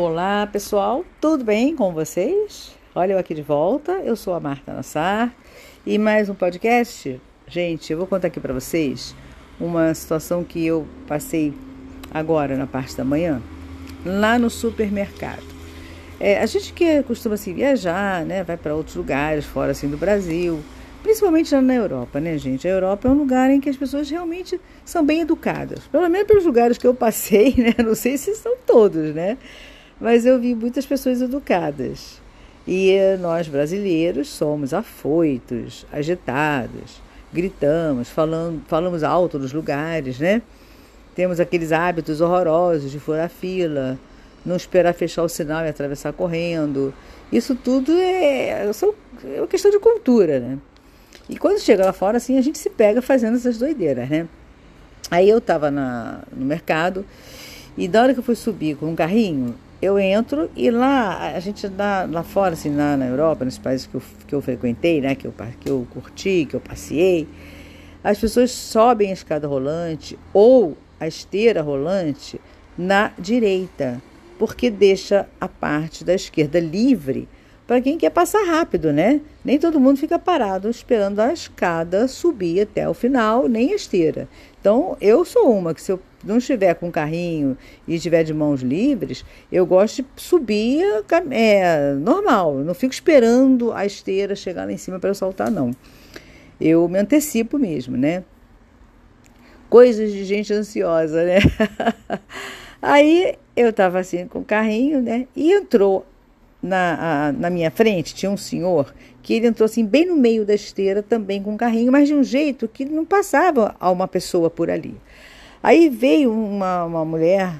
Olá pessoal, tudo bem com vocês? Olha eu aqui de volta, eu sou a Marta Nassar e mais um podcast. Gente, eu vou contar aqui para vocês uma situação que eu passei agora na parte da manhã, lá no supermercado. É, a gente que costuma assim viajar, né, vai para outros lugares fora assim do Brasil, principalmente na Europa, né, gente? A Europa é um lugar em que as pessoas realmente são bem educadas. Pelo menos pelos lugares que eu passei, né? Não sei se são todos, né? Mas eu vi muitas pessoas educadas. E nós brasileiros somos afoitos, agitados, gritamos, falando, falamos alto nos lugares, né? Temos aqueles hábitos horrorosos de furar fila, não esperar fechar o sinal e atravessar correndo. Isso tudo é, é uma questão de cultura, né? E quando chega lá fora, assim, a gente se pega fazendo essas doideiras, né? Aí eu estava no mercado e da hora que eu fui subir com um carrinho, eu entro e lá, a gente lá, lá fora, assim, na Europa, nos países que eu, que eu frequentei, né, que eu, que eu curti, que eu passei, as pessoas sobem a escada rolante ou a esteira rolante na direita, porque deixa a parte da esquerda livre para quem quer passar rápido, né? Nem todo mundo fica parado esperando a escada subir até o final, nem a esteira. Então, eu sou uma que se eu não estiver com carrinho e estiver de mãos livres, eu gosto de subir é, normal. não fico esperando a esteira chegar lá em cima para eu saltar, não. Eu me antecipo mesmo, né? Coisas de gente ansiosa, né? Aí eu estava assim com o carrinho, né? E entrou na, a, na minha frente tinha um senhor que ele entrou assim bem no meio da esteira também com um carrinho, mas de um jeito que não passava a uma pessoa por ali. Aí veio uma, uma mulher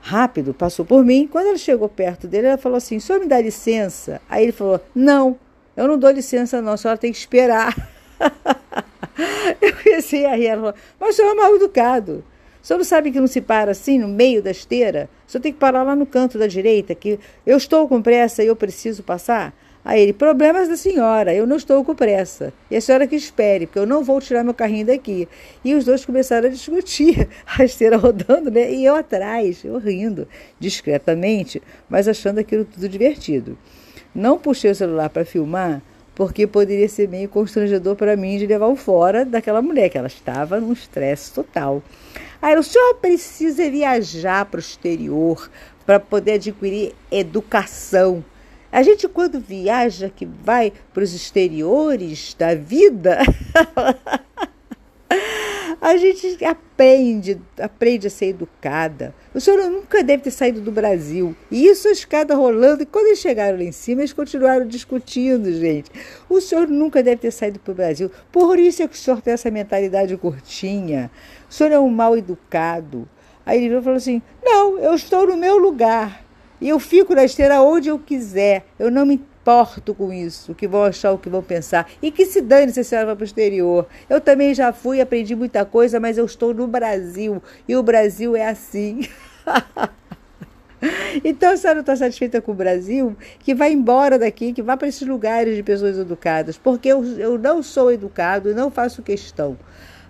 rápido, passou por mim. Quando ela chegou perto dele, ela falou assim: "O senhor me dá licença?" Aí ele falou: "Não, eu não dou licença não, a senhora tem que esperar." eu pensei a rir, ela falou: "Mas o senhor é mal educado." O senhor não sabe que não se para assim, no meio da esteira? O senhor tem que parar lá no canto da direita, que eu estou com pressa e eu preciso passar? Aí ele, problemas da senhora, eu não estou com pressa. E a senhora que espere, porque eu não vou tirar meu carrinho daqui. E os dois começaram a discutir, a esteira rodando, né? E eu atrás, eu rindo, discretamente, mas achando aquilo tudo divertido. Não puxei o celular para filmar, porque poderia ser meio constrangedor para mim de levar o fora daquela mulher, que ela estava num estresse total. Aí o senhor precisa viajar para o exterior para poder adquirir educação. A gente, quando viaja, que vai para os exteriores da vida, gente aprende, aprende a ser educada. O senhor nunca deve ter saído do Brasil. E isso a escada rolando. E quando eles chegaram lá em cima, eles continuaram discutindo, gente. O senhor nunca deve ter saído para o Brasil. Por isso é que o senhor tem essa mentalidade curtinha. O senhor é um mal educado. Aí ele falou assim: Não, eu estou no meu lugar. E eu fico na esteira onde eu quiser. Eu não me importo com isso, o que vão achar, o que vão pensar. E que se dane se a senhora vai para o exterior. Eu também já fui, aprendi muita coisa, mas eu estou no Brasil. E o Brasil é assim. então, a senhora está satisfeita com o Brasil? Que vá embora daqui, que vá para esses lugares de pessoas educadas. Porque eu, eu não sou educado e não faço questão.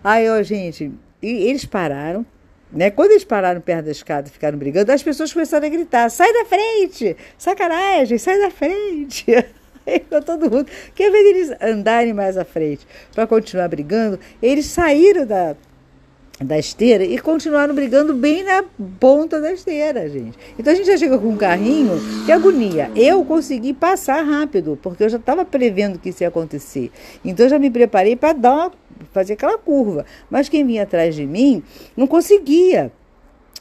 Aí, ó, gente, e eles pararam, né? Quando eles pararam perto da escada e ficaram brigando, as pessoas começaram a gritar: sai da frente! Sacanagem, sai da frente! Aí todo mundo. Quer ver eles andarem mais à frente para continuar brigando? Eles saíram da, da esteira e continuaram brigando bem na ponta da esteira, gente. Então a gente já chega com um carrinho, que agonia. Eu consegui passar rápido, porque eu já estava prevendo que isso ia acontecer. Então eu já me preparei para dar uma fazer aquela curva. Mas quem vinha atrás de mim não conseguia.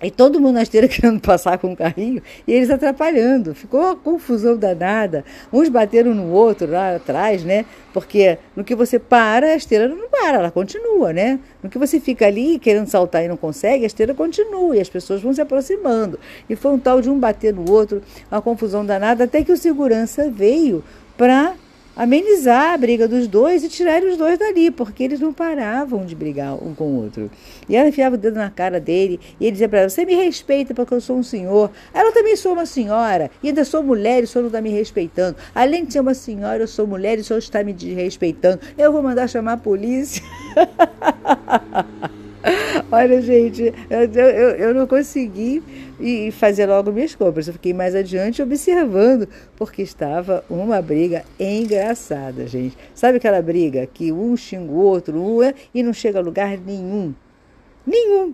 E todo mundo na esteira querendo passar com o carrinho e eles atrapalhando. Ficou uma confusão danada. Uns bateram no outro lá atrás, né? Porque no que você para, a esteira não para, ela continua, né? No que você fica ali querendo saltar e não consegue, a esteira continua e as pessoas vão se aproximando. E foi um tal de um bater no outro, uma confusão danada, até que o segurança veio para amenizar a briga dos dois e tirar os dois dali, porque eles não paravam de brigar um com o outro. E ela enfiava o dedo na cara dele e ele dizia para ela: Você me respeita porque eu sou um senhor. Eu também sou uma senhora e ainda sou mulher e o senhor não está me respeitando. Além de ser uma senhora, eu sou mulher e o senhor está me desrespeitando. Eu vou mandar chamar a polícia. Olha, gente, eu, eu, eu não consegui e fazer logo minhas compras. Eu fiquei mais adiante observando, porque estava uma briga engraçada, gente. Sabe aquela briga que um xinga o outro, um é, e não chega a lugar nenhum? Nenhum.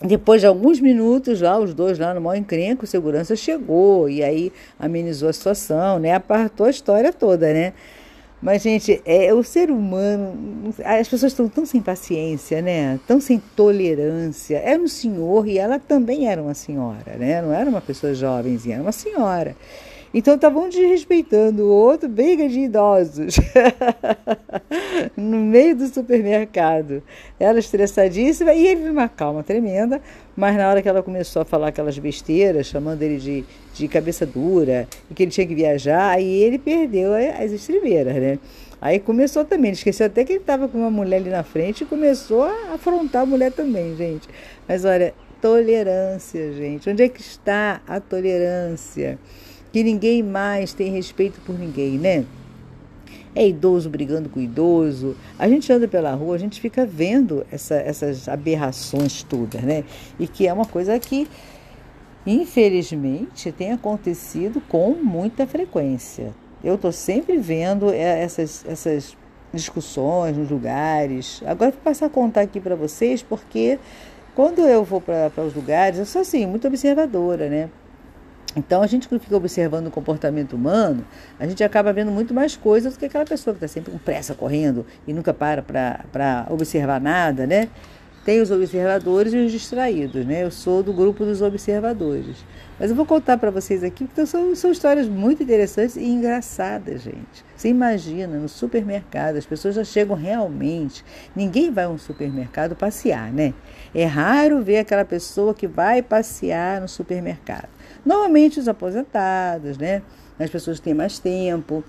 Depois de alguns minutos lá, os dois lá no maior encrenco, o segurança chegou e aí amenizou a situação, né? Apartou a história toda, né? Mas, gente, é o ser humano. As pessoas estão tão sem paciência, né? Tão sem tolerância. Era um senhor e ela também era uma senhora, né? Não era uma pessoa jovenzinha, era uma senhora. Então estavam desrespeitando o outro, briga de idosos, no meio do supermercado. Ela estressadíssima e ele numa calma tremenda, mas na hora que ela começou a falar aquelas besteiras, chamando ele de, de cabeça dura, e que ele tinha que viajar, aí ele perdeu as estribeiras, né? Aí começou também, esqueceu até que ele estava com uma mulher ali na frente e começou a afrontar a mulher também, gente. Mas olha, tolerância, gente. Onde é que está a tolerância? Que ninguém mais tem respeito por ninguém, né? É idoso brigando com idoso. A gente anda pela rua, a gente fica vendo essa, essas aberrações todas, né? E que é uma coisa que, infelizmente, tem acontecido com muita frequência. Eu estou sempre vendo é, essas, essas discussões nos lugares. Agora vou passar a contar aqui para vocês, porque quando eu vou para os lugares, eu sou assim, muito observadora, né? Então, a gente fica observando o comportamento humano, a gente acaba vendo muito mais coisas do que aquela pessoa que está sempre com pressa correndo e nunca para para observar nada, né? Tem os observadores e os distraídos, né? Eu sou do grupo dos observadores. Mas eu vou contar para vocês aqui, porque são, são histórias muito interessantes e engraçadas, gente. Você imagina, no supermercado, as pessoas já chegam realmente. Ninguém vai a um supermercado passear, né? É raro ver aquela pessoa que vai passear no supermercado. Normalmente os aposentados, né? As pessoas têm mais tempo.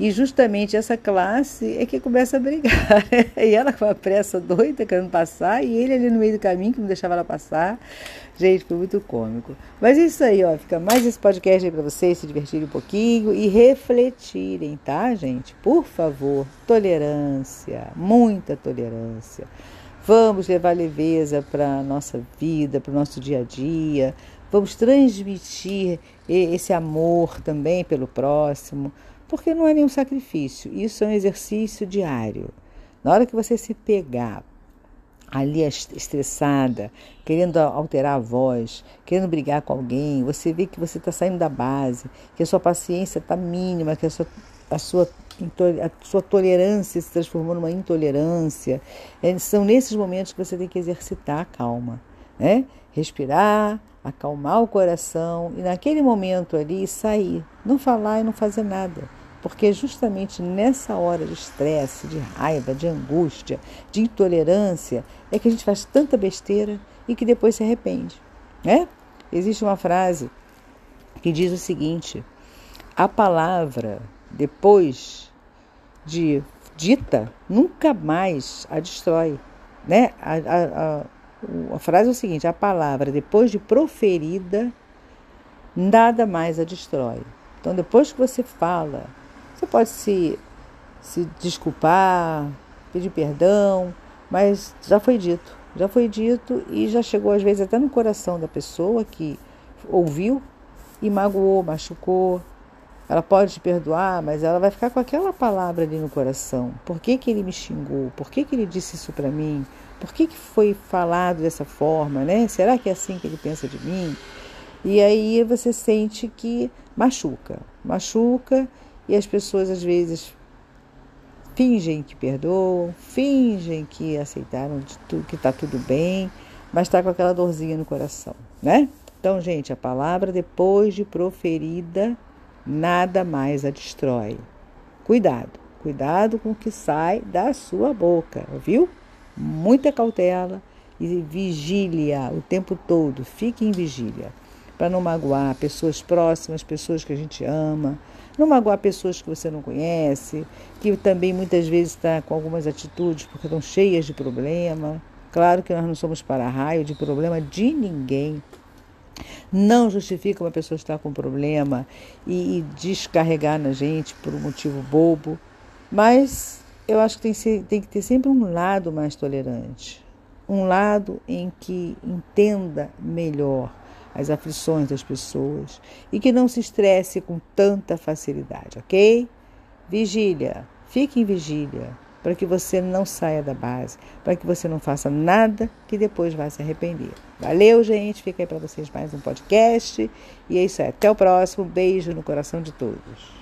E justamente essa classe é que começa a brigar. e ela com a pressa doida, querendo passar, e ele ali no meio do caminho que não deixava ela passar. Gente, foi muito cômico. Mas é isso aí, ó. Fica mais esse podcast aí para vocês se divertirem um pouquinho e refletirem, tá, gente? Por favor, tolerância, muita tolerância. Vamos levar leveza para a nossa vida, para o nosso dia a dia. Vamos transmitir esse amor também pelo próximo, porque não é nenhum sacrifício, isso é um exercício diário. Na hora que você se pegar ali estressada, querendo alterar a voz, querendo brigar com alguém, você vê que você está saindo da base, que a sua paciência está mínima, que a sua, a sua, a sua tolerância se transformou numa intolerância. É, são nesses momentos que você tem que exercitar a calma, né? Respirar, acalmar o coração e naquele momento ali sair, não falar e não fazer nada. Porque é justamente nessa hora de estresse, de raiva, de angústia, de intolerância, é que a gente faz tanta besteira e que depois se arrepende. Né? Existe uma frase que diz o seguinte: a palavra, depois de dita, nunca mais a destrói. Né? A, a, a, a frase é o seguinte: a palavra, depois de proferida, nada mais a destrói. Então, depois que você fala, você pode se, se desculpar, pedir perdão, mas já foi dito. Já foi dito e já chegou, às vezes, até no coração da pessoa que ouviu e magoou, machucou. Ela pode te perdoar, mas ela vai ficar com aquela palavra ali no coração. Por que, que ele me xingou? Por que, que ele disse isso para mim? Por que, que foi falado dessa forma, né? Será que é assim que ele pensa de mim? E aí você sente que machuca, machuca e as pessoas às vezes fingem que perdoam, fingem que aceitaram que está tudo bem, mas está com aquela dorzinha no coração, né? Então, gente, a palavra depois de proferida, nada mais a destrói. Cuidado, cuidado com o que sai da sua boca, viu? muita cautela e vigília o tempo todo, fique em vigília, para não magoar pessoas próximas, pessoas que a gente ama, não magoar pessoas que você não conhece, que também muitas vezes está com algumas atitudes porque estão cheias de problema. Claro que nós não somos para-raio de problema de ninguém. Não justifica uma pessoa estar com problema e, e descarregar na gente por um motivo bobo, mas eu acho que tem, tem que ter sempre um lado mais tolerante, um lado em que entenda melhor as aflições das pessoas e que não se estresse com tanta facilidade, ok? Vigília, fique em vigília para que você não saia da base, para que você não faça nada que depois vá se arrepender. Valeu, gente. Fica aí para vocês mais um podcast. E é isso aí. Até o próximo. Beijo no coração de todos.